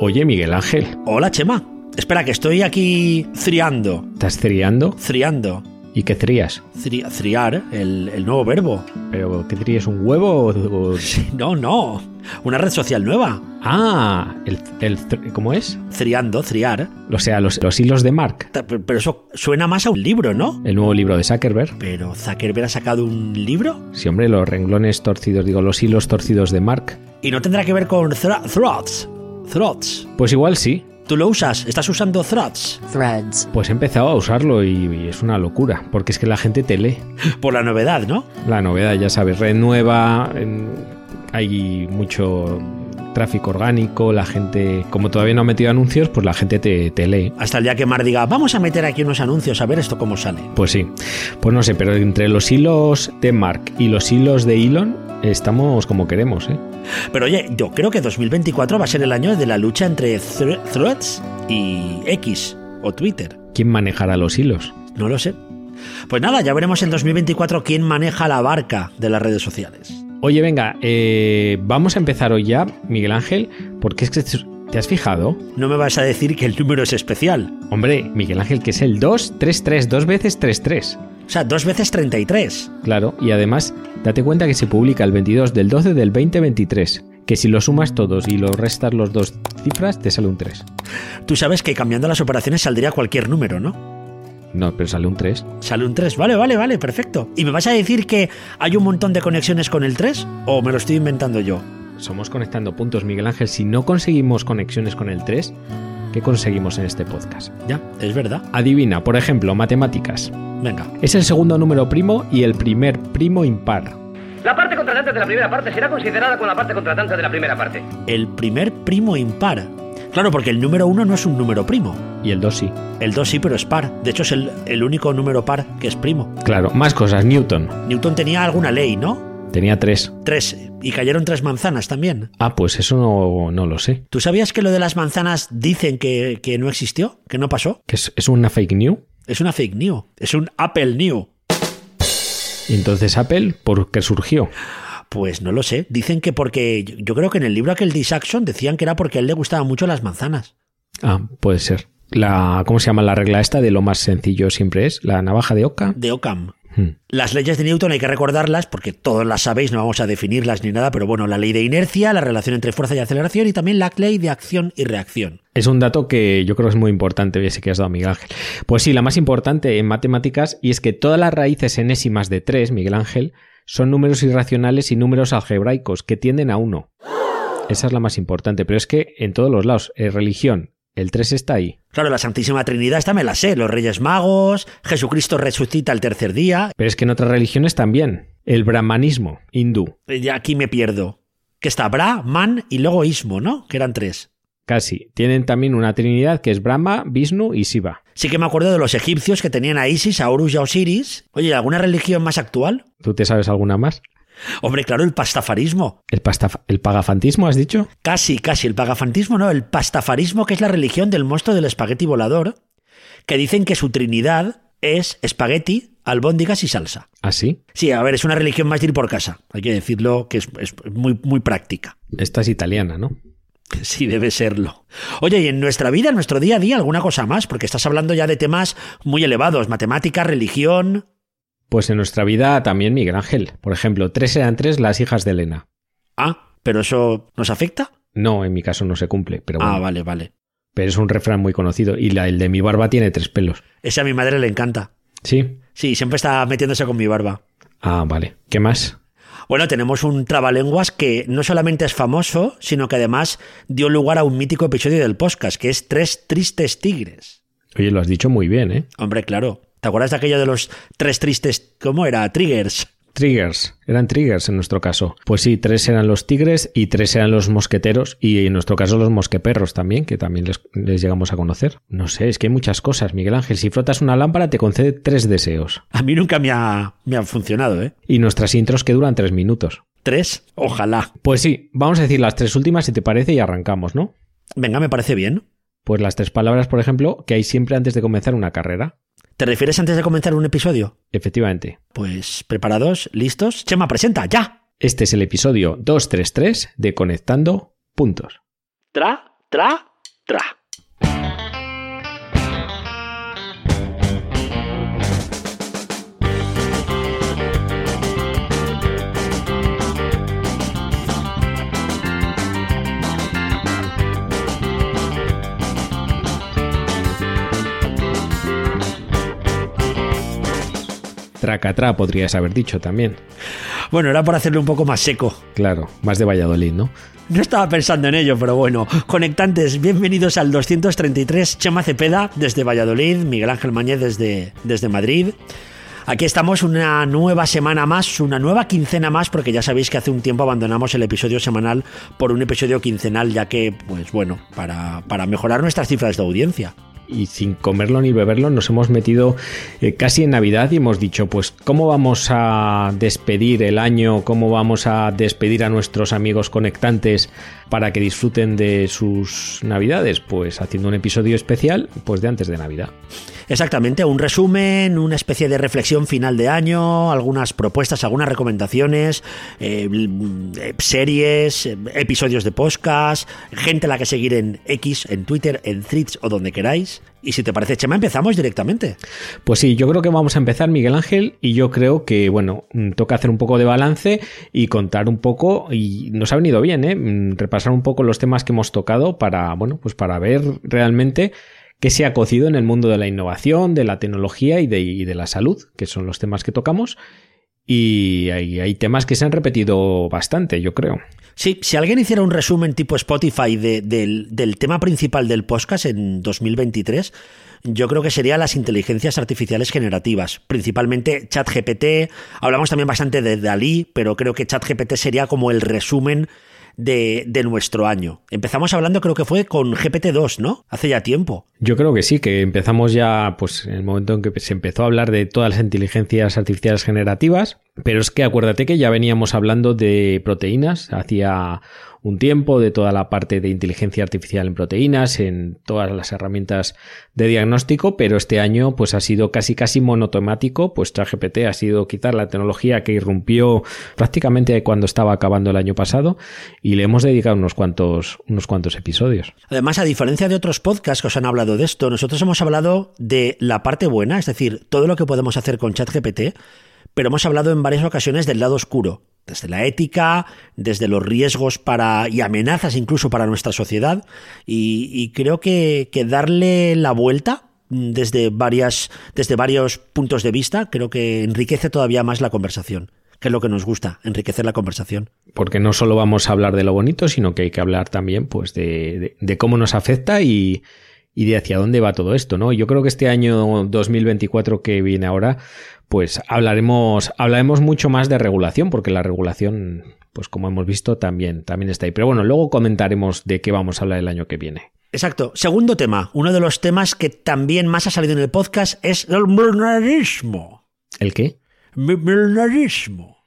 Oye, Miguel Ángel, Hola, Chema. Espera, que estoy aquí triando. ¿estás triando? Triando. ¿Y qué trías? Tri- triar, el, el nuevo verbo. ¿Pero qué trías? ¿Un huevo o...? No, no. Una red social nueva. Ah, el, el ¿cómo es? Triando, triar. O sea, los, los hilos de Mark, Pero eso suena más a un libro, ¿no? el nuevo libro de Zuckerberg. Pero Zuckerberg ha sacado un libro Sí, hombre, los renglones torcidos, digo, los hilos torcidos de Mark. y no tendrá que ver con thra- threads. Threads. Pues igual sí. ¿Tú lo usas? ¿Estás usando threads? Threads. Pues he empezado a usarlo y, y es una locura, porque es que la gente te lee. Por la novedad, ¿no? La novedad, ya sabes, red nueva, en- hay mucho tráfico orgánico, la gente, como todavía no ha metido anuncios, pues la gente te, te lee. Hasta el día que Mar diga, vamos a meter aquí unos anuncios a ver esto cómo sale. Pues sí, pues no sé, pero entre los hilos de Mark y los hilos de Elon estamos como queremos, ¿eh? Pero oye, yo creo que 2024 va a ser el año de la lucha entre thre- threads y X o Twitter. ¿Quién manejará los hilos? No lo sé. Pues nada, ya veremos en 2024 quién maneja la barca de las redes sociales. Oye, venga, eh, vamos a empezar hoy ya, Miguel Ángel, porque es que te has fijado, No me vas a decir que el número es especial. hombre, Miguel Ángel, que es el 233, dos veces 33. O sea, dos veces 33. Claro, y además, date cuenta que se publica el 22 del 12 del 2023, que si lo sumas todos y lo restas los dos cifras, te sale un 3. Tú sabes que cambiando las operaciones saldría cualquier número, ¿no? No, pero sale un 3. Sale un 3. Vale, vale, vale, perfecto. ¿Y me vas a decir que hay un montón de conexiones con el 3? ¿O me lo estoy inventando yo? Somos conectando puntos, Miguel Ángel. Si no conseguimos conexiones con el 3, ¿qué conseguimos en este podcast? Ya, es verdad. Adivina, por ejemplo, matemáticas. Venga. Es el segundo número primo y el primer primo impar. La parte contratante de la primera parte será considerada con la parte contratante de la primera parte. El primer primo impar. Claro, porque el número 1 no es un número primo. Y el 2 sí. El 2 sí, pero es par. De hecho, es el, el único número par que es primo. Claro, más cosas. Newton. Newton tenía alguna ley, ¿no? Tenía 3. Tres. Y cayeron tres manzanas también. Ah, pues eso no, no lo sé. ¿Tú sabías que lo de las manzanas dicen que, que no existió? ¿Que no pasó? ¿Que es, es una fake news? Es una fake news. Es un Apple New. Y entonces Apple, ¿por qué surgió? Pues no lo sé. Dicen que porque. yo- creo que en el libro aquel de Saxon decían que era porque a él le gustaban mucho las manzanas. Ah, puede ser. La, ¿Cómo se llama la regla esta de lo más sencillo siempre es? La navaja de Oca. De Occam. Hmm. Las leyes de Newton hay que recordarlas porque todos las sabéis, no vamos a definirlas ni nada, pero bueno, la ley de inercia, la relación entre fuerza y aceleración y también la ley de acción y reacción. Es un dato que yo creo que es muy importante, ese que has dado, Miguel Ángel. Pues sí, la más importante en matemáticas, y es que todas las raíces enésimas de 3, Miguel Ángel, son números irracionales y números algebraicos que tienden a 1. Esa es la más importante, pero es que en todos los lados, en religión, el 3 está ahí. Claro, la Santísima Trinidad esta me la sé, los Reyes Magos, Jesucristo resucita el tercer día. Pero es que en otras religiones también. El brahmanismo hindú, Eh, Ya aquí me pierdo. Que está Bra, Man y luego Ismo, ¿no? Que eran tres. casi. Tienen también una trinidad que es Brahma, Vishnu y Shiva. Sí que me acuerdo de los egipcios que tenían a Isis, a Horus y a Osiris. Oye, ¿alguna religión más actual? ¿Tú te sabes alguna más? Hombre, claro, el pastafarismo. ¿El, pastaf- el pagafantismo has dicho? Casi, casi. El pagafantismo, no. El pastafarismo, que es la religión del monstruo del espagueti volador, que dicen que su trinidad es espagueti, albóndigas y salsa. ¿Ah, sí? Sí, a ver, es una religión más de ir por casa. Hay que decirlo que es, es muy, muy práctica. Esta es italiana, ¿no? Sí, debe serlo. Oye, y en nuestra vida, en nuestro día a día, alguna cosa más, porque estás hablando ya de temas muy elevados, matemática, religión. Pues en nuestra vida también Miguel Ángel. Por ejemplo, tres eran tres las hijas de Elena. Ah, pero eso nos afecta. No, en mi caso no se cumple, pero bueno. Ah, vale, vale. Pero es un refrán muy conocido. Y la, el de mi barba tiene tres pelos. Ese a mi madre le encanta. ¿Sí? Sí, siempre está metiéndose con mi barba. Ah, vale. ¿Qué más? Bueno, tenemos un trabalenguas que no solamente es famoso, sino que además dio lugar a un mítico episodio del podcast, que es Tres Tristes Tigres. Oye, lo has dicho muy bien, ¿eh? Hombre, claro. ¿Te acuerdas de aquello de los tres tristes... ¿Cómo era? Triggers. Triggers. Eran triggers en nuestro caso. Pues sí, tres eran los tigres y tres eran los mosqueteros. Y en nuestro caso los mosqueperros también, que también les, les llegamos a conocer. No sé, es que hay muchas cosas, Miguel Ángel. Si frotas una lámpara te concede tres deseos. A mí nunca me ha, me ha funcionado, ¿eh? Y nuestras intros que duran tres minutos. Tres, ojalá. Pues sí, vamos a decir las tres últimas si te parece y arrancamos, ¿no? Venga, me parece bien. Pues las tres palabras, por ejemplo, que hay siempre antes de comenzar una carrera. ¿Te refieres antes de comenzar un episodio? Efectivamente. Pues preparados, listos. Chema, presenta, ya. Este es el episodio 233 de Conectando Puntos. Tra, tra, tra. Tracatrá podrías haber dicho también. Bueno, era por hacerlo un poco más seco. Claro, más de Valladolid, ¿no? No estaba pensando en ello, pero bueno. Conectantes, bienvenidos al 233. Chema Cepeda desde Valladolid, Miguel Ángel Mañez desde, desde Madrid. Aquí estamos una nueva semana más, una nueva quincena más, porque ya sabéis que hace un tiempo abandonamos el episodio semanal por un episodio quincenal, ya que, pues bueno, para, para mejorar nuestras cifras de audiencia y sin comerlo ni beberlo nos hemos metido eh, casi en Navidad y hemos dicho, pues, ¿cómo vamos a despedir el año? ¿Cómo vamos a despedir a nuestros amigos conectantes para que disfruten de sus Navidades? Pues haciendo un episodio especial, pues de antes de Navidad. Exactamente, un resumen, una especie de reflexión final de año, algunas propuestas, algunas recomendaciones, eh, series, episodios de podcast, gente a la que seguir en X, en Twitter, en Threads o donde queráis. Y si te parece, Chema, empezamos directamente. Pues sí, yo creo que vamos a empezar, Miguel Ángel, y yo creo que, bueno, mm, toca hacer un poco de balance y contar un poco, y nos ha venido bien, ¿eh? Mm, repasar un poco los temas que hemos tocado para, bueno, pues para ver realmente qué se ha cocido en el mundo de la innovación, de la tecnología y de, y de la salud, que son los temas que tocamos. Y hay, temas que se han repetido bastante, yo creo. Sí, si alguien hiciera un resumen tipo Spotify de, del, del tema principal del podcast en 2023, yo creo que serían las inteligencias artificiales generativas, principalmente ChatGPT. Hablamos también bastante de Dalí, pero creo que ChatGPT sería como el resumen de, de, nuestro año. Empezamos hablando, creo que fue con GPT-2, ¿no? Hace ya tiempo. Yo creo que sí, que empezamos ya, pues, en el momento en que se empezó a hablar de todas las inteligencias artificiales generativas. Pero es que acuérdate que ya veníamos hablando de proteínas hacía un tiempo, de toda la parte de inteligencia artificial en proteínas, en todas las herramientas de diagnóstico, pero este año pues ha sido casi casi monotemático, pues ChatGPT ha sido quizás la tecnología que irrumpió prácticamente cuando estaba acabando el año pasado y le hemos dedicado unos cuantos, unos cuantos episodios. Además, a diferencia de otros podcasts que os han hablado de esto, nosotros hemos hablado de la parte buena, es decir, todo lo que podemos hacer con ChatGPT, pero hemos hablado en varias ocasiones del lado oscuro, desde la ética, desde los riesgos para y amenazas incluso para nuestra sociedad. Y, creo que, darle la vuelta desde, varias, desde varios puntos de vista creo que enriquece todavía más la conversación que es lo que nos gusta, enriquecer la conversación. Porque no solo vamos a hablar de lo bonito, sino que hay que hablar también pues, de, de, de cómo nos afecta y, y de hacia dónde va todo esto, ¿no? Yo creo que este año 2024 que viene ahora, pues hablaremos, hablaremos mucho más de regulación, porque la regulación, pues como hemos visto, también, también está ahí. Pero bueno, luego comentaremos de qué vamos a hablar el año que viene. Exacto. Segundo tema, uno de los temas que también más ha salido en el podcast es el milnarismo. ¿El qué? Milnarismo.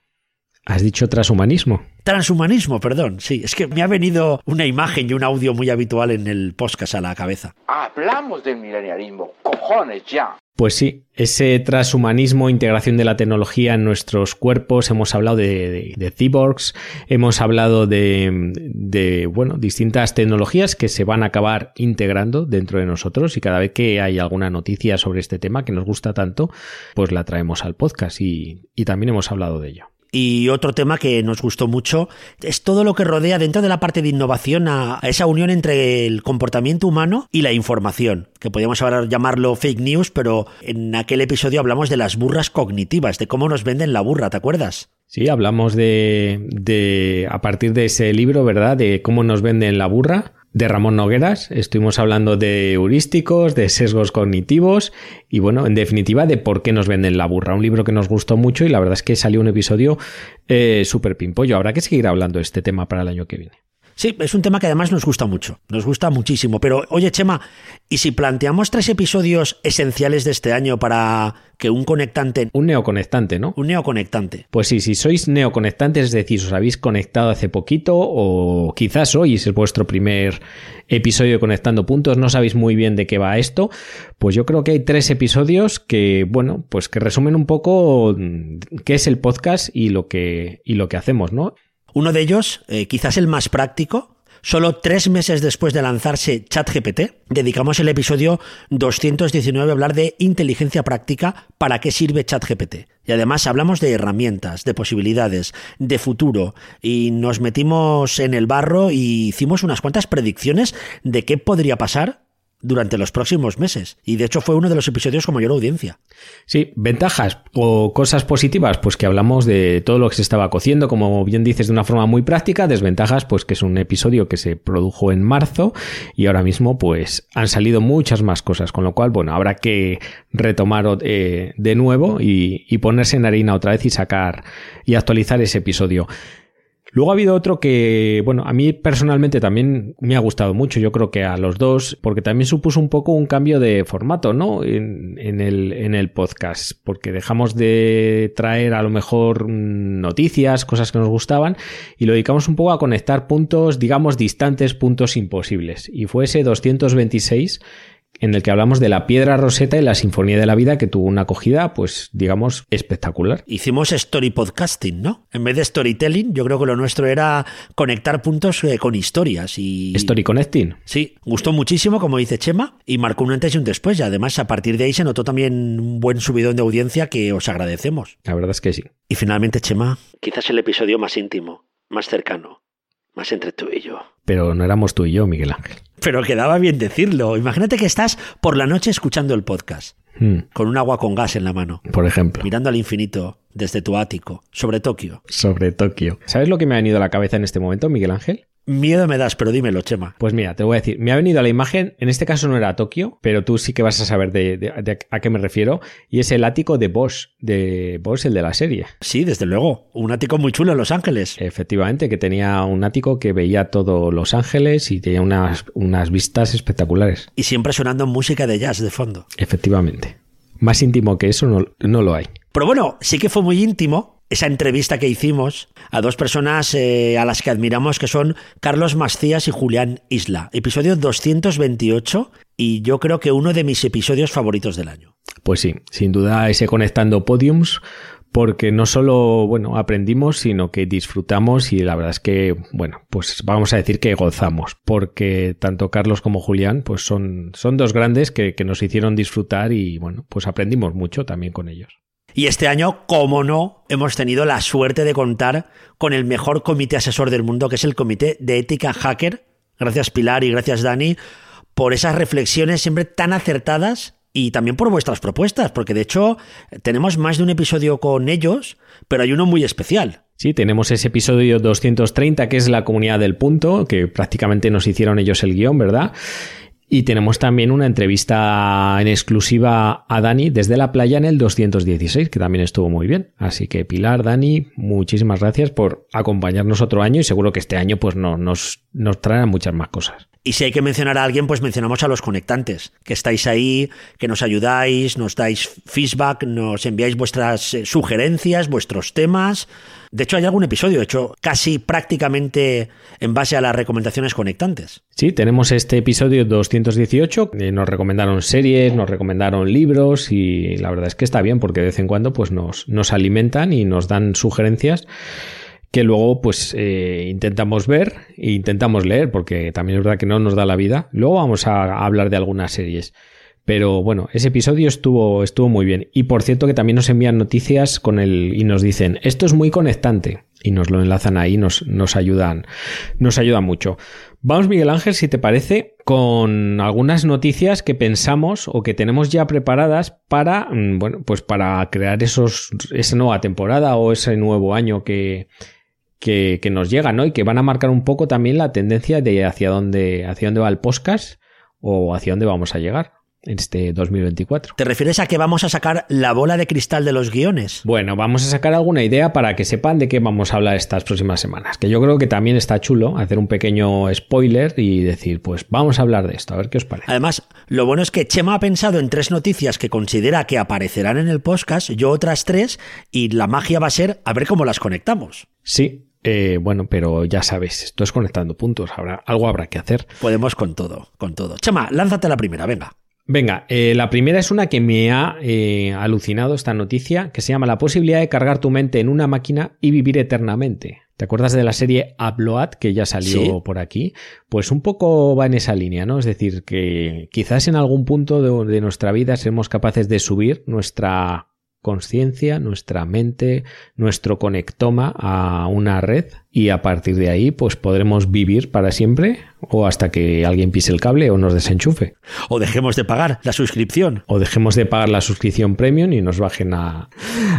¿Has dicho transhumanismo? Transhumanismo, perdón. Sí, es que me ha venido una imagen y un audio muy habitual en el podcast a la cabeza. Hablamos del milenialismo. Cojones, ya. Pues sí, ese transhumanismo, integración de la tecnología en nuestros cuerpos, hemos hablado de, de, de cyborgs, hemos hablado de, de, bueno, distintas tecnologías que se van a acabar integrando dentro de nosotros y cada vez que hay alguna noticia sobre este tema que nos gusta tanto, pues la traemos al podcast y, y también hemos hablado de ello. Y otro tema que nos gustó mucho es todo lo que rodea dentro de la parte de innovación a, esa unión entre el comportamiento humano y la información, que podríamos ahora llamarlo fake news, pero en aquel episodio hablamos de las burras cognitivas, de cómo nos venden la burra, ¿te acuerdas? Sí, hablamos de, de a partir de ese libro, ¿verdad? De cómo nos venden la burra de Ramón Nogueras. Estuvimos hablando de heurísticos, de sesgos cognitivos y bueno, en definitiva de por qué nos venden la burra. Un libro que nos gustó mucho y la verdad es que salió un episodio eh, súper pimpollo. Habrá que seguir hablando de este tema para el año que viene. Sí, es un tema que además nos gusta mucho, nos gusta muchísimo. Pero oye, Chema, ¿y si planteamos tres episodios esenciales de este año para que un conectante... Un neoconectante, ¿no? Un neoconectante. Pues sí, si sois neoconectantes, es decir, os habéis conectado hace poquito o quizás hoy es vuestro primer episodio de Conectando Puntos, no sabéis muy bien de qué va esto, pues yo creo que hay tres episodios que, bueno, pues que resumen un poco qué es el podcast y lo que, y lo que hacemos, ¿no? Uno de ellos, eh, quizás el más práctico, Solo tres meses después de lanzarse ChatGPT, dedicamos el episodio 219 a hablar de inteligencia práctica, para qué sirve ChatGPT. Y además hablamos de herramientas, de posibilidades, de futuro, y nos metimos en el barro y hicimos unas cuantas predicciones de qué podría pasar durante los próximos meses. Y de hecho fue uno de los episodios con mayor audiencia. Sí, ventajas o cosas positivas, pues que hablamos de todo lo que se estaba cociendo, como bien dices, de una forma muy práctica. Desventajas, pues que es un episodio que se produjo en marzo y ahora mismo pues han salido muchas más cosas, con lo cual, bueno, habrá que retomar eh, de nuevo y, y ponerse en harina otra vez y sacar y actualizar ese episodio. Luego ha habido otro que, bueno, a mí personalmente también me ha gustado mucho, yo creo que a los dos, porque también supuso un poco un cambio de formato, ¿no? En, el, en el podcast, porque dejamos de traer a lo mejor noticias, cosas que nos gustaban, y lo dedicamos un poco a conectar puntos, digamos, distantes, puntos imposibles. Y fue ese 226 en el que hablamos de la piedra roseta y la sinfonía de la vida que tuvo una acogida, pues digamos, espectacular. Hicimos story podcasting, ¿no? En vez de storytelling, yo creo que lo nuestro era conectar puntos eh, con historias y... Story connecting. Sí, gustó muchísimo, como dice Chema, y marcó un antes y un después. Y además, a partir de ahí se notó también un buen subidón de audiencia que os agradecemos. La verdad es que sí. Y finalmente, Chema, quizás el episodio más íntimo, más cercano, más entre tú y yo. Pero no éramos tú y yo, Miguel Ángel. Pero quedaba bien decirlo. Imagínate que estás por la noche escuchando el podcast, Hmm, con un agua con gas en la mano, por ejemplo. mirando al infinito desde tu ático, sobre Tokio. Sobre Tokio. ¿Sabes lo que me ha venido a la cabeza en este momento, Miguel Ángel? Miedo me das, pero dímelo, Chema. Pues mira, te voy a decir, me ha venido a la imagen, en este caso no era Tokio, pero tú sí que vas a saber de, de- de a qué me refiero, y es el ático de Bosch, de Bosch, el de la serie. Sí, desde luego. Un ático muy chulo en Los Ángeles. Efectivamente, que tenía un ático que veía todo Los Ángeles y tenía unas, unas vistas espectaculares. Y siempre sonando música de jazz de fondo. Efectivamente. Más íntimo que eso no, no lo hay. Pero bueno, sí que fue muy íntimo esa entrevista que hicimos a dos personas eh, a las que admiramos, que son Carlos Macías y Julián Isla. Episodio 228 y yo creo que uno de mis episodios favoritos del año. Pues sí, sin duda ese conectando podiums, porque no solo, bueno, aprendimos, sino que disfrutamos y la verdad es que, bueno, pues vamos a decir que gozamos, porque tanto Carlos como Julián, pues son, son dos grandes que, que nos hicieron disfrutar y, bueno, pues aprendimos mucho también con ellos. Y este año, como no, hemos tenido la suerte de contar con el mejor comité asesor del mundo, que es el Comité de Ética Hacker. Gracias Pilar y gracias Dani por esas reflexiones siempre tan acertadas y también por vuestras propuestas, porque de hecho tenemos más de un episodio con ellos, pero hay uno muy especial. Sí, tenemos ese episodio 230 que es la comunidad del punto, que prácticamente nos hicieron ellos el guion, ¿verdad? Y tenemos también una entrevista en exclusiva a Dani desde la playa en el 216, que también estuvo muy bien. Así que Pilar, Dani, muchísimas gracias por acompañarnos otro año y seguro que este año pues no, nos, nos traerán muchas más cosas. Y si hay que mencionar a alguien, pues mencionamos a los conectantes, que estáis ahí, que nos ayudáis, nos dais feedback, nos enviáis vuestras eh, sugerencias, vuestros temas. De hecho, hay algún episodio hecho casi prácticamente en base a las recomendaciones conectantes. Sí, tenemos este episodio 218, eh, nos recomendaron series, nos recomendaron libros y la verdad es que está bien porque de vez en cuando pues nos, nos alimentan y nos dan sugerencias que luego pues eh, intentamos ver e intentamos leer porque también es verdad que no nos da la vida. Luego vamos a, a hablar de algunas series. Pero bueno, ese episodio estuvo, estuvo muy bien. Y por cierto que también nos envían noticias con el y nos dicen, esto es muy conectante. Y nos lo enlazan ahí, nos, nos ayudan, nos ayudan mucho. Vamos, Miguel Ángel, si te parece, con algunas noticias que pensamos o que tenemos ya preparadas para, mm, bueno, pues para crear esos, esa nueva temporada o ese nuevo año que, que, que nos llega, ¿no? Y que van a marcar un poco también la tendencia de hacia dónde, hacia dónde va el podcast o hacia dónde vamos a llegar este 2024. ¿Te refieres a que vamos a sacar la bola de cristal de los guiones? Bueno, vamos a sacar alguna idea para que sepan de qué vamos a hablar estas próximas semanas. Que yo creo que también está chulo hacer un pequeño spoiler y decir, pues vamos a hablar de esto, a ver qué os parece. Además, lo bueno es que Chema ha pensado en tres noticias que considera que aparecerán en el podcast, yo otras tres, y la magia va a ser a ver cómo las conectamos. Sí, eh, bueno, pero ya sabes, esto es conectando puntos, habrá, algo habrá que hacer. Podemos con todo, con todo. Chema, lánzate la primera, venga. Venga, eh, la primera es una que me ha eh, alucinado esta noticia, que se llama la posibilidad de cargar tu mente en una máquina y vivir eternamente. ¿Te acuerdas de la serie Upload que ya salió Sí. por aquí? Pues un poco va en esa línea, ¿no? Es decir, que quizás en algún punto de, de nuestra vida seremos capaces de subir nuestra conciencia, nuestra mente, nuestro conectoma a una red y a partir de ahí pues podremos vivir para siempre o hasta que alguien pise el cable o nos desenchufe O dejemos de pagar la suscripción. o dejemos de pagar la suscripción premium y nos bajen a-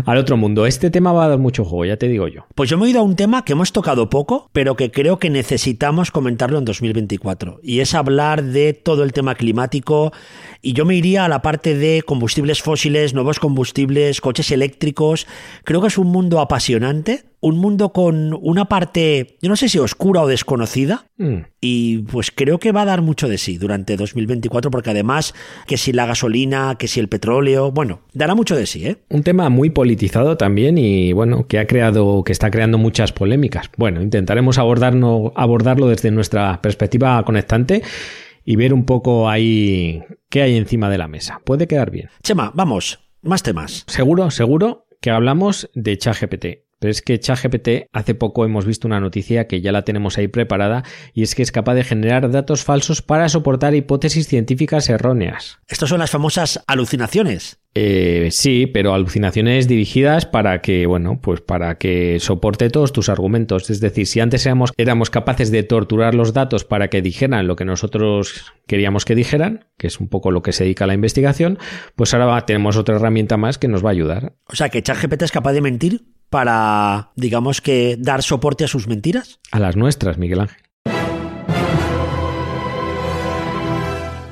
al otro mundo. Este tema va a dar mucho juego, ya te digo yo. Pues yo me he ido a un tema que hemos tocado poco, pero que creo que necesitamos comentarlo en 2024. Y es hablar de todo el tema climático. Y yo me iría a la parte de combustibles fósiles, nuevos combustibles, coches eléctricos. Creo que es un mundo apasionante. Un mundo con una parte, yo no sé si oscura o desconocida, Mm. y pues creo que va a dar mucho de sí durante 2024, porque además, que si la gasolina, que si el petróleo, bueno, dará mucho de sí, ¿eh? Un tema muy politizado también y bueno, que ha creado, que está creando muchas polémicas. Bueno, intentaremos abordarlo, abordarlo desde nuestra perspectiva conectante y ver un poco ahí qué hay encima de la mesa. Puede quedar bien. Chema, vamos, más temas. Seguro, seguro que hablamos de ChatGPT. Pero es que ChatGPT hace poco hemos visto una noticia que ya la tenemos ahí preparada y es que es capaz de generar datos falsos para soportar hipótesis científicas erróneas. Estas son las famosas alucinaciones. Eh, sí, pero alucinaciones dirigidas para que, bueno, pues para que soporte todos tus argumentos. Es decir, si antes éramos, éramos capaces de torturar los datos para que dijeran lo que nosotros queríamos que dijeran, que es un poco lo que se dedica a la investigación, pues ahora tenemos otra herramienta más que nos va a ayudar. O sea, que ChatGPT es capaz de mentir para, digamos que, dar soporte a sus mentiras. A las nuestras, Miguel Ángel.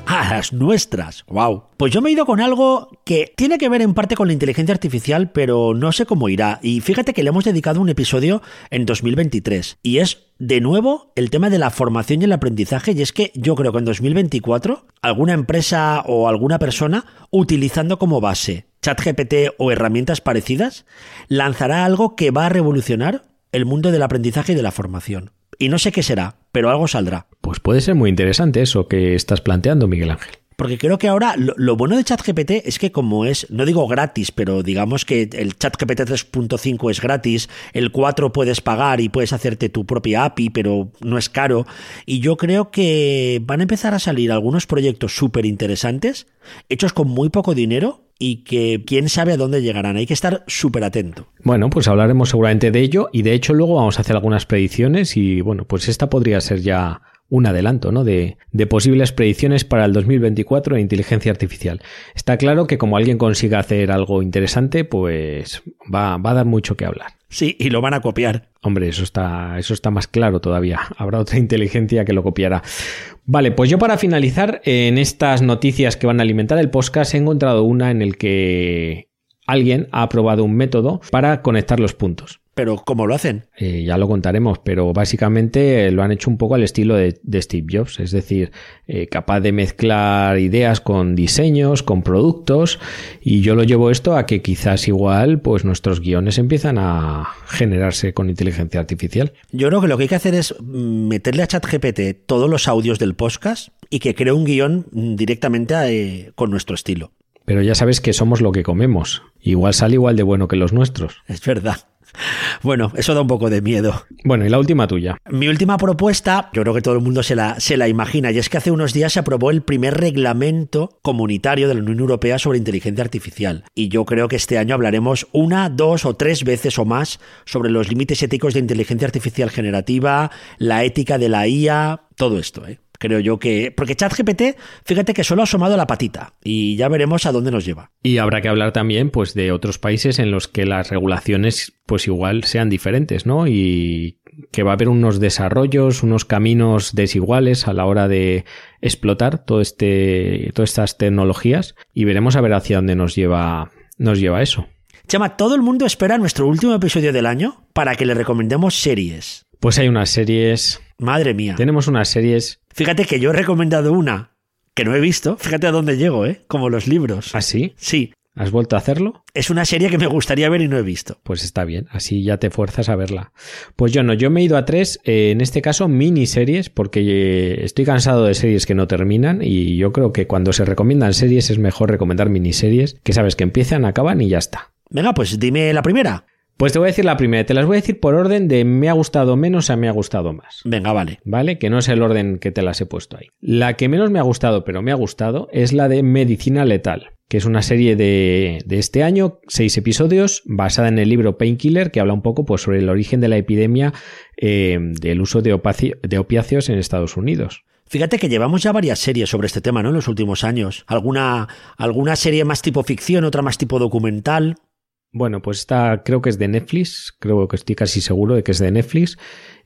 A las nuestras. Wow. Pues yo me he ido con algo que tiene que ver en parte con la inteligencia artificial, pero no sé cómo irá. Y fíjate que le hemos dedicado un episodio en 2023. Y es, de nuevo, el tema de la formación y el aprendizaje. Y es que yo creo que en 2024, alguna empresa o alguna persona, utilizando como base ChatGPT o herramientas parecidas, lanzará algo que va a revolucionar el mundo del aprendizaje y de la formación. Y no sé qué será, pero algo saldrá. Pues puede ser muy interesante eso que estás planteando, Miguel Ángel. Porque creo que ahora lo, lo bueno de ChatGPT es que como es, no digo gratis, pero digamos que el ChatGPT 3.5 es gratis, el 4 puedes pagar y puedes hacerte tu propia API, pero no es caro. Y yo creo que van a empezar a salir algunos proyectos súper interesantes, hechos con muy poco dinero y que quién sabe a dónde llegarán. Hay que estar súper atento. Bueno, pues hablaremos seguramente de ello y de hecho luego vamos a hacer algunas predicciones y bueno, pues esta podría ser ya un adelanto ¿no? de, posibles predicciones para el 2024 en inteligencia artificial. Está claro que como alguien consiga hacer algo interesante, pues va, va a dar mucho que hablar. Sí, y lo van a copiar. Hombre, eso está, eso está más claro todavía. Habrá otra inteligencia que lo copiará. Vale, pues yo para finalizar, en estas noticias que van a alimentar el podcast, he encontrado una en el que alguien ha probado un método para conectar los puntos. Pero ¿cómo lo hacen? Eh, ya lo contaremos, pero básicamente lo han hecho un poco al estilo de, de Steve Jobs, es decir, eh, capaz de mezclar ideas con diseños, con productos, y yo lo llevo esto a que quizás igual pues nuestros guiones empiezan a generarse con inteligencia artificial. Yo creo que lo que hay que hacer es meterle a ChatGPT todos los audios del podcast y que cree un guion directamente eh, con nuestro estilo. Pero ya sabes que somos lo que comemos. Igual sale igual de bueno que los nuestros. Es verdad. Bueno, eso da un poco de miedo. Bueno, y la última tuya. Mi última propuesta, yo creo que todo el mundo se la, se la imagina, y es que hace unos días se aprobó el primer reglamento comunitario de la Unión Europea sobre inteligencia artificial. Y yo creo que este año hablaremos una, dos o tres veces o más sobre los límites éticos de inteligencia artificial generativa, la ética de la IA, todo esto, ¿eh? Creo yo que. Porque ChatGPT, fíjate que solo ha asomado la patita y ya veremos a dónde nos lleva. Y habrá que hablar también, pues, de otros países en los que las regulaciones, pues, igual sean diferentes, ¿no? Y que va a haber unos desarrollos, unos caminos desiguales a la hora de explotar todo este, todas estas tecnologías y veremos a ver hacia dónde nos lleva, nos lleva eso. Chama, todo el mundo espera nuestro último episodio del año para que le recomendemos series. Pues hay unas series. Madre mía. Tenemos unas series. Fíjate que yo he recomendado una que no he visto. Fíjate a dónde llego, ¿eh? Como los libros. ¿Ah, sí? Sí. ¿Has vuelto a hacerlo? Es una serie que me gustaría ver y no he visto. Pues está bien, así ya te fuerzas a verla. Pues yo no, yo me he ido a tres, eh, en este caso miniseries, porque eh, estoy cansado de series que no terminan y yo creo que cuando se recomiendan series es mejor recomendar miniseries, que sabes que empiezan, acaban y ya está. Venga, pues dime la primera. Pues te voy a decir la primera, te las voy a decir por orden de me ha gustado menos a me ha gustado más. Venga, vale. ¿Vale? Que no es el orden que te las he puesto ahí. La que menos me ha gustado, pero me ha gustado, es la de Medicina Letal, que es una serie de, de este año, seis episodios, basada en el libro Painkiller, que habla un poco pues, sobre el origen de la epidemia eh, del uso de, de opiáceos en Estados Unidos. Fíjate que llevamos ya varias series sobre este tema, ¿no? En los últimos años. Alguna, alguna serie más tipo ficción, otra más tipo documental. Bueno, pues esta creo que es de Netflix, creo que estoy casi seguro de que es de Netflix.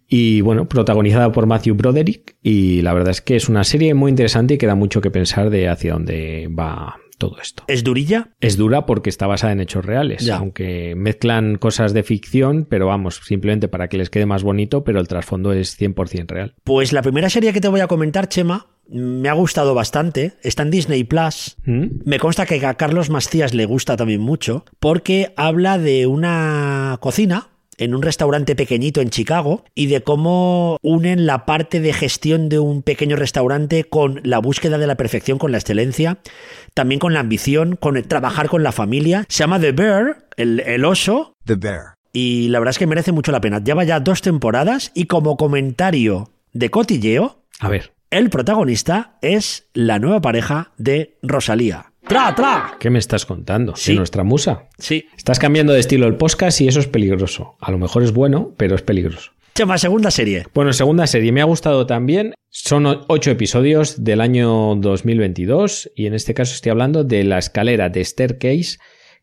Y bueno, protagonizada por Matthew Broderick. Y la verdad es que es una serie muy interesante y que da mucho que pensar de hacia dónde va todo esto. ¿Es durilla? Es dura porque está basada en hechos reales, Ya. aunque mezclan cosas de ficción, pero vamos, simplemente para que les quede más bonito, pero el trasfondo es 100% real. Pues la primera serie que te voy a comentar, Chema, me ha gustado bastante. Está en Disney Plus. ¿Mm? Me consta que a Carlos Macías le gusta también mucho, porque habla de una cocina en un restaurante pequeñito en Chicago y de cómo unen la parte de gestión de un pequeño restaurante con la búsqueda de la perfección, con la excelencia, también con la ambición, con el trabajar con la familia. Se llama The Bear, el, el oso, The Bear. y la verdad es que merece mucho la pena. Lleva ya dos temporadas y como comentario de cotilleo, A ver, el protagonista es la nueva pareja de Rosalía. ¡Tra, tra! ¿qué me estás contando? Sí. De nuestra musa. Sí. Estás cambiando de estilo el podcast y eso es peligroso. A lo mejor es bueno, pero es peligroso. Chema, segunda serie. Bueno, segunda serie, me ha gustado también. Son ocho episodios del año 2022 y en este caso estoy hablando de La escalera de Staircase,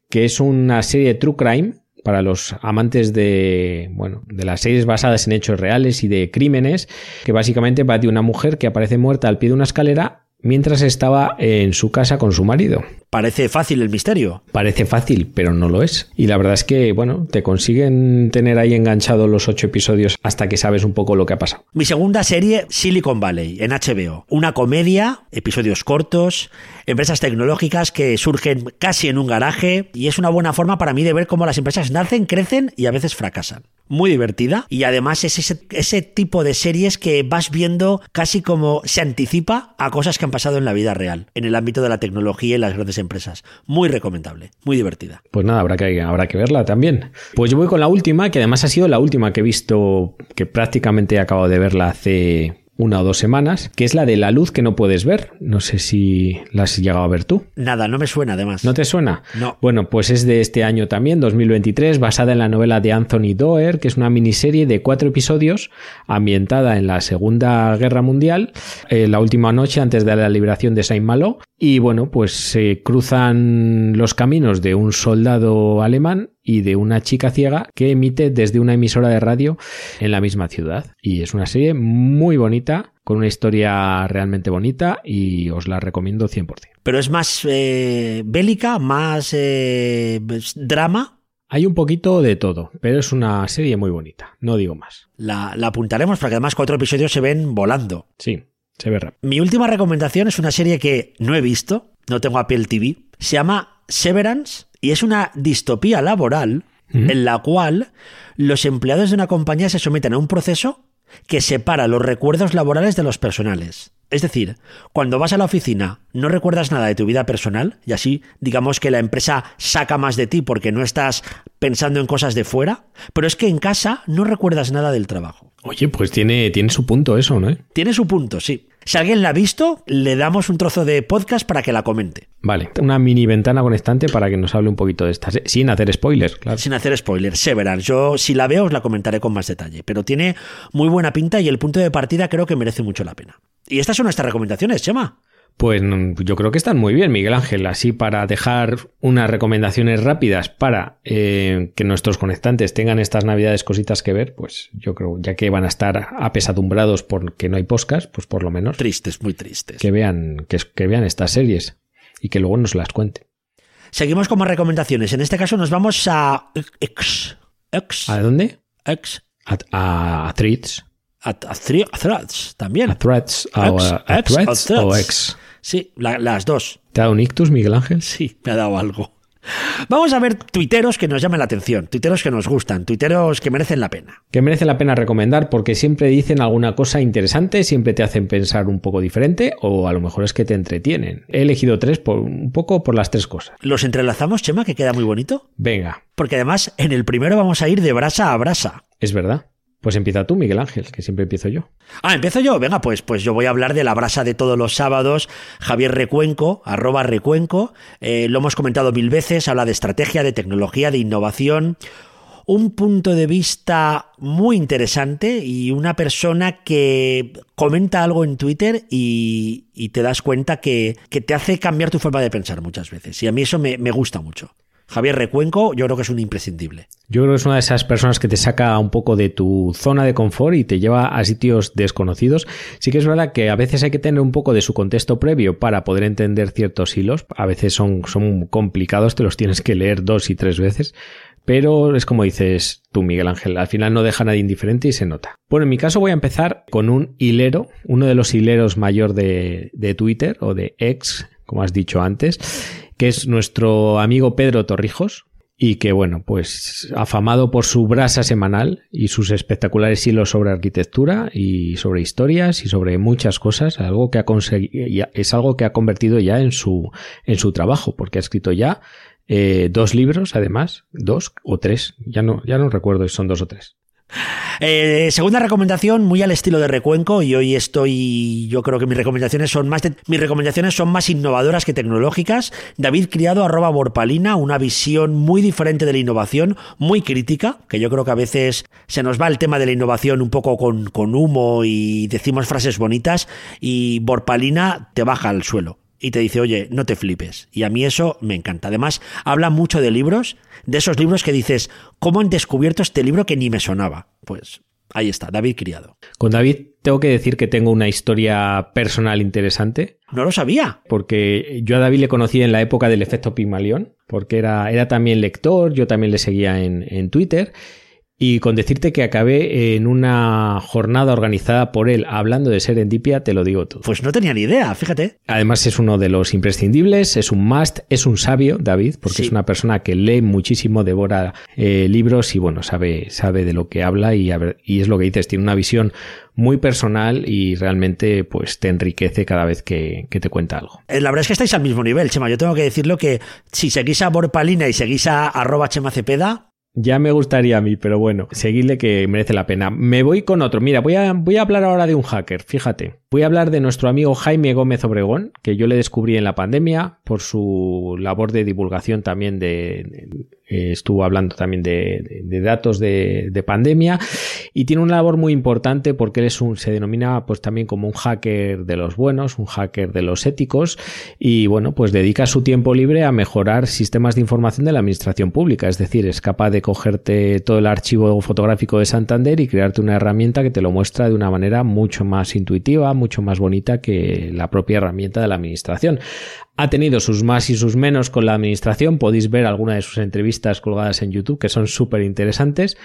que es una serie de true crime para los amantes de, bueno, de las series basadas en hechos reales y de crímenes, que básicamente va de una mujer que aparece muerta al pie de una escalera mientras estaba en su casa con su marido. Parece fácil el misterio. Parece fácil, pero no lo es. Y la verdad es que, bueno, te consiguen tener ahí enganchado los ocho episodios hasta que sabes un poco lo que ha pasado. Mi segunda serie, Silicon Valley, en HBO. Una comedia, episodios cortos, empresas tecnológicas que surgen casi en un garaje y es una buena forma para mí de ver cómo las empresas nacen, crecen y a veces fracasan. Muy divertida y además es ese, ese tipo de series que vas viendo casi como se anticipa a cosas que pasado en la vida real, en el ámbito de la tecnología y las grandes empresas. Muy recomendable, muy divertida. Pues nada, habrá que, habrá que verla también. Pues yo voy con la última, que además ha sido la última que he visto, que prácticamente he acabado de verla hace una o dos semanas, que es la de La luz que no puedes ver. No sé si la has llegado a ver tú. Nada, no me suena además. ¿No te suena? No. Bueno, pues es de este año también, 2023, basada en la novela de Anthony Doerr, que es una miniserie de cuatro episodios ambientada en la Segunda Guerra Mundial, eh, la última noche antes de la liberación de Saint-Malo. Y bueno, pues se cruzan los caminos de un soldado alemán y de una chica ciega que emite desde una emisora de radio en la misma ciudad. Y es una serie muy bonita, con una historia realmente bonita y os la recomiendo 100%. Pero es más eh, bélica, más eh, drama. Hay un poquito de todo, pero es una serie muy bonita, no digo más. La, la apuntaremos porque además cuatro episodios se ven volando. Sí, se ve rápido. Mi última recomendación es una serie que no he visto, no tengo Apple TV. Se llama Severance y es una distopía laboral en la cual los empleados de una compañía se someten a un proceso que separa los recuerdos laborales de los personales. Es decir, cuando vas a la oficina no recuerdas nada de tu vida personal y así digamos que la empresa saca más de ti porque no estás pensando en cosas de fuera, pero es que en casa no recuerdas nada del trabajo. Oye, pues tiene, tiene su punto eso, ¿no? Tiene su punto, sí. Si alguien la ha visto, le damos un trozo de podcast para que la comente. Vale, una mini ventana conectante para que nos hable un poquito de esta, se- sin hacer spoilers, claro. Sin hacer spoilers, Severance. Yo, si la veo, os la comentaré con más detalle. Pero tiene muy buena pinta y el punto de partida creo que merece mucho la pena. Y estas son nuestras recomendaciones, Chema. Pues mm, yo creo que están muy bien, Miguel Ángel. Así para dejar unas recomendaciones rápidas para eh, que nuestros conectantes tengan estas navidades cositas que ver, pues yo creo, ya que van a estar apesadumbrados porque no hay podcast, pues por lo menos Tristes, muy tristes. que vean, que, que vean estas series y que luego nos las cuenten. Seguimos con más recomendaciones. En este caso nos vamos a X. X. ¿A dónde? X. A, a, a Threads. A, a Thre- a Threads también. A Threads. A, a- a o Threads Threads. o X. Sí, la- las dos. ¿Te ha dado un ictus, Miguel Ángel? Sí, me ha dado algo. Vamos a ver tuiteros que nos llamen la atención, tuiteros que nos gustan, tuiteros que merecen la pena. Que merece la pena recomendar porque siempre dicen alguna cosa interesante, siempre te hacen pensar un poco diferente o a lo mejor es que te entretienen. He elegido tres por un poco por las tres cosas. ¿Los entrelazamos, Chema, que queda muy bonito? Venga. Porque además en el primero vamos a ir de brasa a brasa. Es verdad. Pues empieza tú, Miguel Ángel, que siempre empiezo yo. Ah, empiezo yo. Venga, pues, pues yo voy a hablar de la brasa de todos los sábados. Javier Recuenco, arroba Recuenco. Eh, lo hemos comentado mil veces. Habla de estrategia, de tecnología, de innovación. Un punto de vista muy interesante y una persona que comenta algo en Twitter y, y te das cuenta que, que, te hace cambiar tu forma de pensar muchas veces. Y a mí eso me, me gusta mucho. Javier Recuenco, yo creo que es un imprescindible. Yo creo que es una de esas personas que te saca un poco de tu zona de confort y te lleva a sitios desconocidos. Sí que es verdad que a veces hay que tener un poco de su contexto previo para poder entender ciertos hilos. A veces son, son complicados, te los tienes que leer dos y tres veces. Pero es como dices tú, Miguel Ángel, al final no deja a nadie indiferente y se nota. Bueno, en mi caso voy a empezar con un hilero, uno de los hileros mayor de, de Twitter o de X, como has dicho antes, que es nuestro amigo Pedro Torrijos, y que bueno, pues afamado por su brasa semanal y sus espectaculares hilos sobre arquitectura y sobre historias y sobre muchas cosas, algo que ha conseguido, es algo que ha convertido ya en su, en su trabajo, porque ha escrito ya eh, dos libros, además, dos o tres, ya no, ya no recuerdo si son dos o tres. Eh, segunda recomendación, muy al estilo de Recuenco, y hoy estoy, yo creo que mis recomendaciones son más, mis recomendaciones son más innovadoras que tecnológicas. David Criado, arroba Borpalina, una visión muy diferente de la innovación, muy crítica, que yo creo que a veces se nos va el tema de la innovación un poco con, con humo y decimos frases bonitas, y Borpalina te baja al suelo y te dice, oye, no te flipes. Y a mí eso me encanta. Además, habla mucho de libros, de esos libros que dices, ¿cómo han descubierto este libro que ni me sonaba? Pues ahí está, David Criado. Con David tengo que decir que tengo una historia personal interesante. No lo sabía. Porque yo a David le conocí en la época del efecto Pigmalión, porque era, era también lector, yo también le seguía en, en Twitter. Y con decirte que acabé en una jornada organizada por él hablando de Serendipia, te lo digo todo. Pues no tenía ni idea, fíjate. Además es uno de los imprescindibles, es un must, es un sabio, David, porque sí. es una persona que lee muchísimo, devora eh, libros y bueno, sabe, sabe de lo que habla y, ver, y es lo que dices, tiene una visión muy personal y realmente pues te enriquece cada vez que, que, te cuenta algo. La verdad es que estáis al mismo nivel, Chema. Yo tengo que decirlo que si seguís a Borpalina y seguís a arroba Chema Cepeda, ya me gustaría a mí, pero bueno, seguirle que merece la pena. Me voy con otro. Mira, voy a, voy a hablar ahora de un hacker, fíjate. Voy a hablar de nuestro amigo Jaime Gómez Obregón, que yo le descubrí en la pandemia por su labor de divulgación también de... eh, estuvo hablando también de, datos de, pandemia. Y tiene una labor muy importante porque él es un, se denomina pues también como un hacker de los buenos, un hacker de los éticos. Y bueno, pues dedica su tiempo libre a mejorar sistemas de información de la administración pública, es decir, es capaz de cogerte todo el archivo fotográfico de Santander y crearte una herramienta que te lo muestra de una manera mucho más intuitiva, mucho más bonita que la propia herramienta de la administración. Ha tenido sus más y sus menos con la administración, podéis ver alguna de sus entrevistas colgadas en YouTube que son súper interesantes,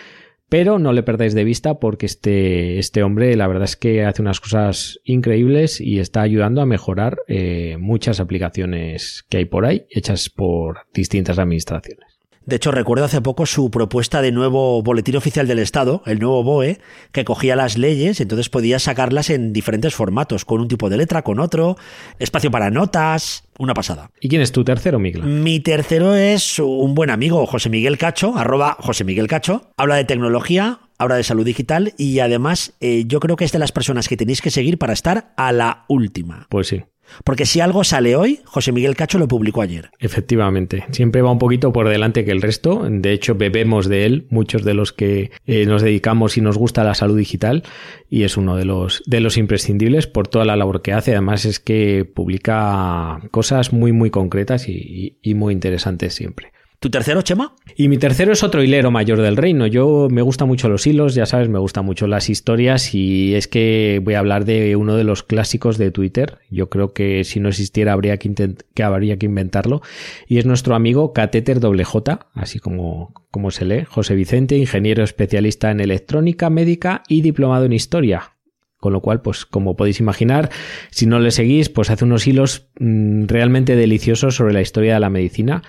pero no le perdáis de vista porque este, este hombre la verdad es que hace unas cosas increíbles y está ayudando a mejorar eh, muchas aplicaciones que hay por ahí hechas por distintas administraciones. De hecho, recuerdo hace poco su propuesta de nuevo Boletín Oficial del Estado, el nuevo BOE, que cogía las leyes, entonces podía sacarlas en diferentes formatos, con un tipo de letra, con otro, espacio para notas, una pasada. ¿Y quién es tu tercero, Miguel? Mi tercero es un buen amigo, José Miguel Cacho, arroba José Miguel Cacho. Habla de tecnología, habla de salud digital y además eh, yo creo que es de las personas que tenéis que seguir para estar a la última. Pues sí. Porque si algo sale hoy, José Miguel Cacho lo publicó ayer. Efectivamente, siempre va un poquito por delante que el resto. De hecho, bebemos de él, muchos de los que eh, nos dedicamos y nos gusta la salud digital, y es uno de los, de los imprescindibles por toda la labor que hace. Además, es que publica cosas muy, muy concretas y, muy interesantes siempre. ¿Tu tercero, Chema? Y mi tercero es otro hilero mayor del reino. Yo me gustan mucho los hilos, ya sabes, me gustan mucho las historias y es que voy a hablar de uno de los clásicos de Twitter. Yo creo que si no existiera habría que, que habría que inventarlo. Y es nuestro amigo Catéter J, así como, como se lee, José Vicente, ingeniero especialista en electrónica médica y diplomado en historia. Con lo cual, pues como podéis imaginar, si no le seguís, pues hace unos hilos mmm, realmente deliciosos sobre la historia de la medicina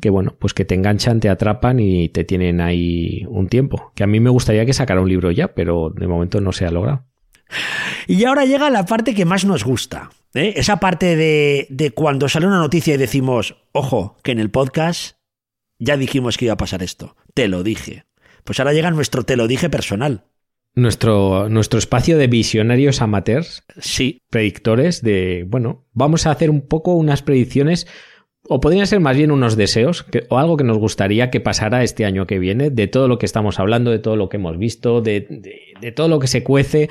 que bueno, pues que te enganchan, te atrapan y te tienen ahí un tiempo. Que a mí me gustaría que sacara un libro ya, pero de momento no se ha logrado. Y ahora llega la parte que más nos gusta. ¿eh? Esa parte de, de cuando sale una noticia y decimos, ojo, que en el podcast ya dijimos que iba a pasar esto. Te lo dije. Pues ahora llega nuestro te lo dije personal. Nuestro, nuestro espacio de visionarios amateurs, Sí, predictores de, bueno, vamos a hacer un poco unas predicciones o podrían ser más bien unos deseos que- o algo que nos gustaría que pasara este año que viene, de todo lo que estamos hablando, de todo lo que hemos visto, de, de- de todo lo que se cuece.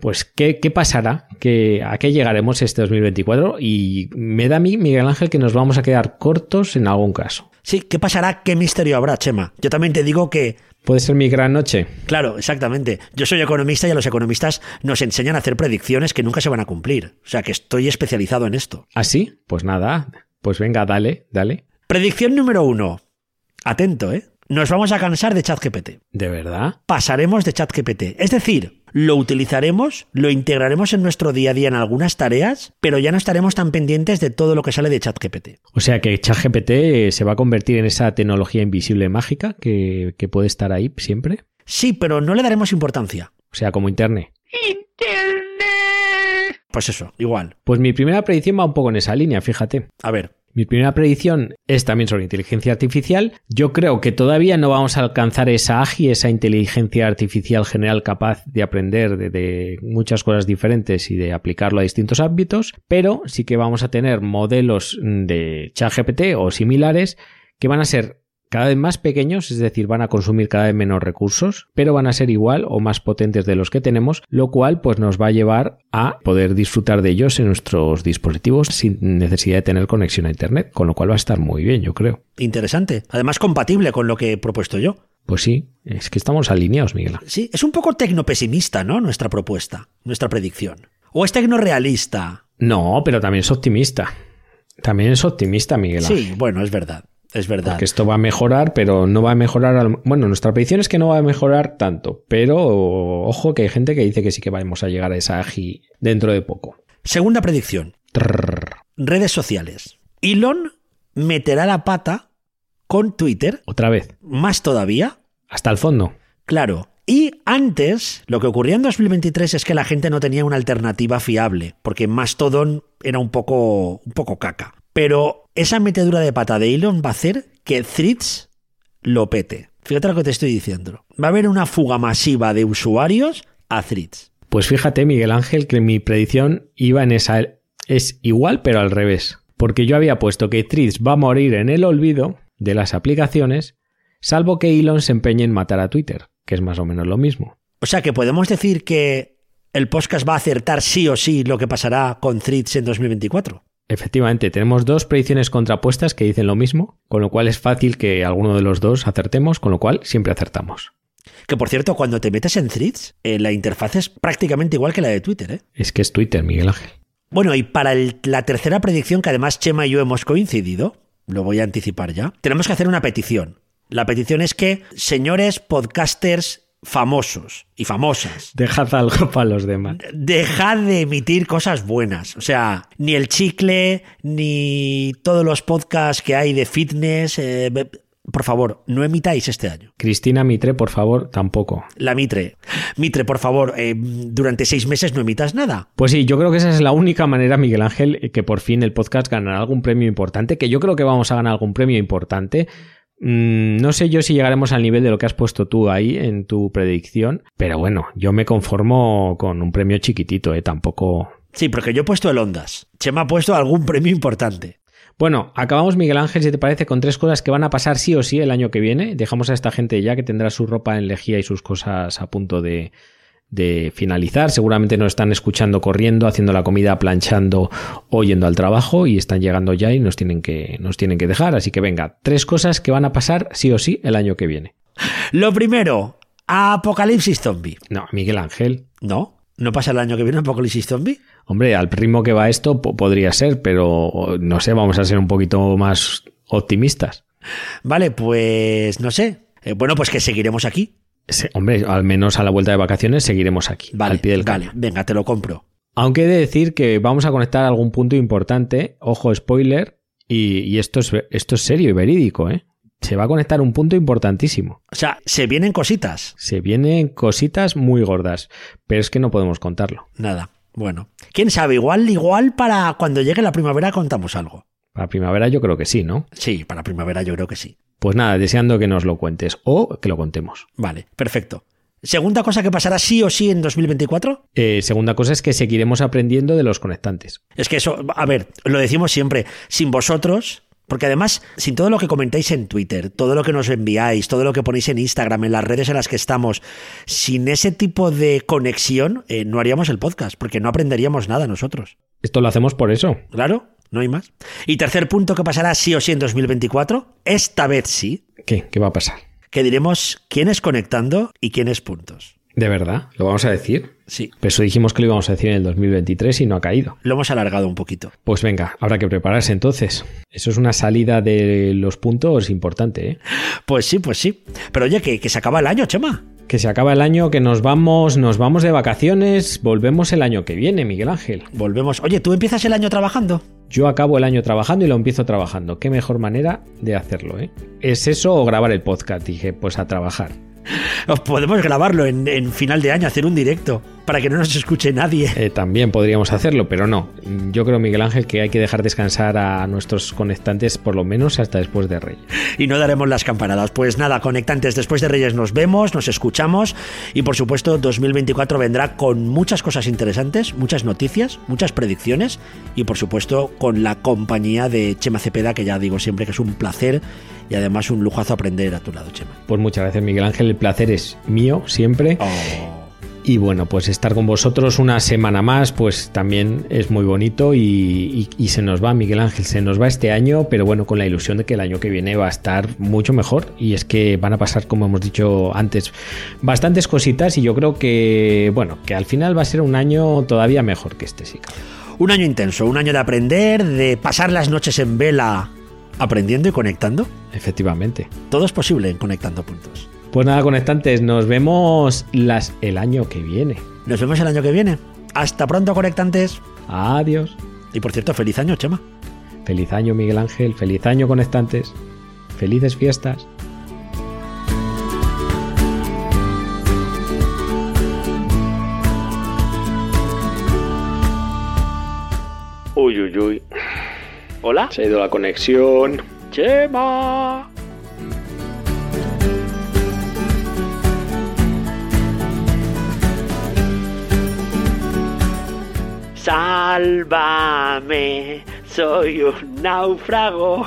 Pues, ¿qué, qué pasará? ¿Qué, ¿A qué llegaremos este 2024? Y me da a mí, Miguel Ángel, que nos vamos a quedar cortos en algún caso. sí, ¿qué pasará? ¿Qué misterio habrá, Chema? Yo también te digo que ¿Puede ser mi gran noche? Claro, exactamente. Yo soy economista y a los economistas nos enseñan a hacer predicciones que nunca se van a cumplir. O sea que estoy especializado en esto. ¿Así? Pues nada. Pues venga, dale, dale. Predicción número uno. Atento, ¿eh? Nos vamos a cansar de ChatGPT. ¿De verdad? Pasaremos de ChatGPT. Es decir, lo utilizaremos, lo integraremos en nuestro día a día en algunas tareas, pero ya no estaremos tan pendientes de todo lo que sale de ChatGPT. O sea que ChatGPT eh, se va a convertir en esa tecnología invisible mágica que, que puede estar ahí siempre. Sí, pero no le daremos importancia. O sea, como Internet. Pues eso, igual. Pues mi primera predicción va un poco en esa línea, fíjate. A ver, Mi primera predicción es también sobre inteligencia artificial. Yo creo que todavía no vamos a alcanzar esa AGI, esa inteligencia artificial general capaz de aprender de, de muchas cosas diferentes y de aplicarlo a distintos ámbitos, pero sí que vamos a tener modelos de ChatGPT o similares que van a ser cada vez más pequeños, es decir, van a consumir cada vez menos recursos, pero van a ser igual o más potentes de los que tenemos, lo cual pues nos va a llevar a poder disfrutar de ellos en nuestros dispositivos sin necesidad de tener conexión a internet, con lo cual va a estar muy bien, yo creo. interesante. Además, compatible con lo que he propuesto yo. Pues sí, es que estamos alineados, Miguel. Sí, es un poco tecnopesimista, ¿no? Nuestra propuesta, nuestra predicción. O es tecnorealista. No, pero también es optimista. También es optimista, Miguel. Sí, bueno, es verdad. Es verdad. Que esto va a mejorar, pero no va a mejorar. al- Bueno, nuestra predicción es que no va a mejorar tanto, pero ojo que hay gente que dice que sí que vamos a llegar a esa AGI dentro de poco. Segunda predicción. Trrr. Redes sociales. Elon meterá la pata con Twitter, Otra vez, más todavía. hasta el fondo. Claro. Y antes, lo que ocurría en 2023 es que la gente no tenía una alternativa fiable, porque Mastodon era un poco, un poco caca. Pero esa metedura de pata de Elon va a hacer que Threads lo pete. Fíjate lo que te estoy diciendo. Va a haber una fuga masiva de usuarios a Threads. Pues fíjate, Miguel Ángel, que mi predicción iba en esa. Es igual, pero al revés. Porque yo había puesto que Threads va a morir en el olvido de las aplicaciones, salvo que Elon se empeñe en matar a Twitter, que es más o menos lo mismo. O sea que podemos decir que el podcast va a acertar sí o sí lo que pasará con Threads en 2024. Efectivamente, tenemos dos predicciones contrapuestas que dicen lo mismo, con lo cual es fácil que alguno de los dos acertemos, con lo cual siempre acertamos. Que por cierto, cuando te metes en Threads, eh, la interfaz es prácticamente igual que la de Twitter, ¿eh? Es que es Twitter, Miguel Ángel. Bueno, y para el- la tercera predicción, que además Chema y yo hemos coincidido, lo voy a anticipar ya, tenemos que hacer una petición. La petición es que, señores podcasters famosos y famosas, Dejad algo para los demás. dejad de emitir cosas buenas. O sea, ni el chicle, ni todos los podcasts que hay de fitness. eh, por favor, no emitáis este año. Cristina Mitre, por favor, tampoco. La Mitre. Mitre, por favor, eh, durante seis meses no emitas nada. Pues sí, yo creo que esa es la única manera, Miguel Ángel, que por fin el podcast ganará algún premio importante, que yo creo que vamos a ganar algún premio importante. Mm, no sé yo si llegaremos al nivel de lo que has puesto tú ahí en tu predicción, pero bueno, yo me conformo con un premio chiquitito, ¿eh? Tampoco... Sí, porque yo he puesto el Ondas. Chema ha puesto algún premio importante. Bueno, acabamos, Miguel Ángel, si te parece, con tres cosas que van a pasar sí o sí el año que viene. Dejamos a esta gente ya que tendrá su ropa en lejía y sus cosas a punto de, de finalizar. Seguramente nos están escuchando corriendo, haciendo la comida, planchando o yendo al trabajo y están llegando ya y nos tienen que, nos tienen que dejar. Así que venga, tres cosas que van a pasar sí o sí el año que viene. Lo primero, Apocalipsis Zombie. No, Miguel Ángel. ¿No? ¿No pasa el año que viene Apocalipsis Zombie? Hombre, al ritmo que va esto po- podría ser, pero no sé, vamos a ser un poquito más optimistas. Vale, pues no sé. Eh, bueno, pues que seguiremos aquí. Hombre, al menos a la vuelta de vacaciones seguiremos aquí, Vale, al pie del vale. cañón. Venga, te lo compro. Aunque he de decir que vamos a conectar algún punto importante, ojo spoiler, Y, y esto, es, esto es serio y verídico, ¿eh? Se va a conectar un punto importantísimo. O sea, se vienen cositas. Se vienen cositas muy gordas, pero es que no podemos contarlo. Nada. Bueno, quién sabe, igual, igual para cuando llegue la primavera contamos algo. Para primavera yo creo que sí, ¿no? Sí, para primavera yo creo que sí. Pues nada, deseando que nos lo cuentes o que lo contemos. Vale, perfecto. Segunda cosa que pasará sí o sí en 2024. Eh, segunda cosa es que seguiremos aprendiendo de los conectantes. Es que eso, a ver, lo decimos siempre, sin vosotros, porque además, sin todo lo que comentáis en Twitter, todo lo que nos enviáis, todo lo que ponéis en Instagram, en las redes en las que estamos, sin ese tipo de conexión, eh, no haríamos el podcast, porque no aprenderíamos nada nosotros. Esto lo hacemos por eso. Claro, no hay más. Y tercer punto que pasará sí o sí en 2024, esta vez sí, ¿Qué? ¿Qué va a pasar? que diremos quién es conectando y quién es puntos. ¿De verdad? ¿Lo vamos a decir? Sí, Pero eso dijimos que lo íbamos a decir en el 2023 y no ha caído. lo hemos alargado un poquito. Pues venga, habrá que prepararse entonces. Eso es una salida de los puntos importante, ¿eh? Pues sí, pues sí. Pero oye, que, que se acaba el año, Chema. Que se acaba el año, que nos vamos, nos vamos de vacaciones, volvemos el año que viene, Miguel Ángel. Volvemos. Oye, ¿tú empiezas el año trabajando? Yo acabo el año trabajando y lo empiezo trabajando. Qué mejor manera de hacerlo, ¿eh? ¿Es eso o grabar el podcast? Dije, pues a trabajar. Podemos grabarlo en, en final de año, hacer un directo, para que no nos escuche nadie. Eh, también podríamos hacerlo, pero no. Yo creo, Miguel Ángel, que hay que dejar descansar a nuestros conectantes por lo menos hasta después de Reyes. Y no daremos las campanadas. Pues nada, conectantes, después de Reyes nos vemos, nos escuchamos y por supuesto 2024 vendrá con muchas cosas interesantes, muchas noticias, muchas predicciones y por supuesto con la compañía de Chema Cepeda, que ya digo siempre que es un placer y además un lujazo aprender a tu lado, Chema. Pues muchas gracias, Miguel Ángel. El placer es mío siempre. Y bueno, pues estar con vosotros una semana más, pues también es muy bonito y, y- y se nos va, Miguel Ángel, se nos va este año, pero bueno, con la ilusión de que el año que viene va a estar mucho mejor y es que van a pasar, como hemos dicho antes, bastantes cositas y yo creo que, bueno, que al final va a ser un año todavía mejor que este, sí. Un año intenso, un año de aprender, de pasar las noches en vela aprendiendo y conectando. Efectivamente. Todo es posible en Conectando Puntos. Pues nada, conectantes, nos vemos las, el año que viene. Nos vemos el año que viene. Hasta pronto, conectantes. Adiós. Y por cierto, feliz año, Chema. Feliz año, Miguel Ángel. Feliz año, conectantes. Felices fiestas. Uy, uy, uy. Hola. Se ha ido la conexión. Chema. Sálvame, soy un náufrago.